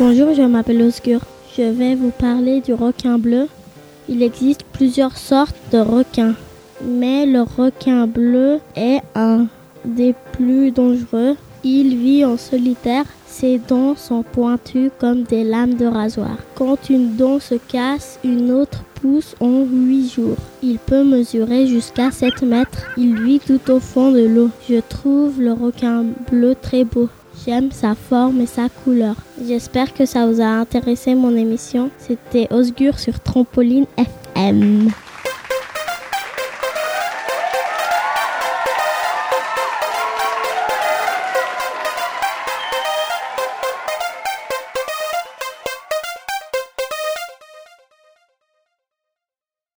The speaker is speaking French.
Bonjour, je m'appelle Osgur. Je vais vous parler du requin bleu. Il existe plusieurs sortes de requins, mais le requin bleu est un des plus dangereux. Il vit en solitaire. Ses dents sont pointues comme des lames de rasoir. Quand une dent se casse, une autre pousse en 8 jours. Il peut mesurer jusqu'à 7 mètres. Il vit tout au fond de l'eau. Je trouve le requin bleu très beau. J'aime sa forme et sa couleur. J'espère que ça vous a intéressé mon émission. C'était Osgur sur Trampoline FM.